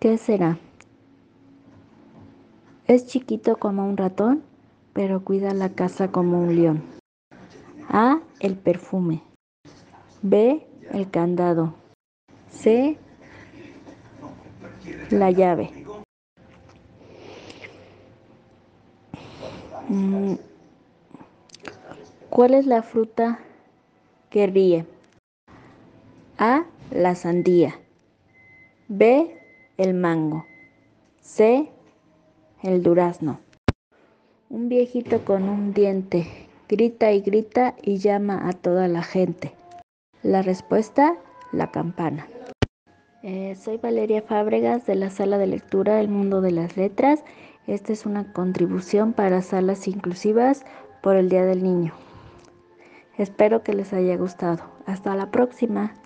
¿Qué será? Es chiquito como un ratón, pero cuida la casa como un león. A. El perfume. B. El candado. C. La llave. Mm, ¿Cuál es la fruta que ríe? A. La sandía. B. El mango. C. El durazno. Un viejito con un diente grita y grita y llama a toda la gente. La respuesta, la campana. Eh, soy Valeria Fábregas de la sala de lectura El Mundo de las Letras. Esta es una contribución para salas inclusivas por el Día del Niño. Espero que les haya gustado. Hasta la próxima.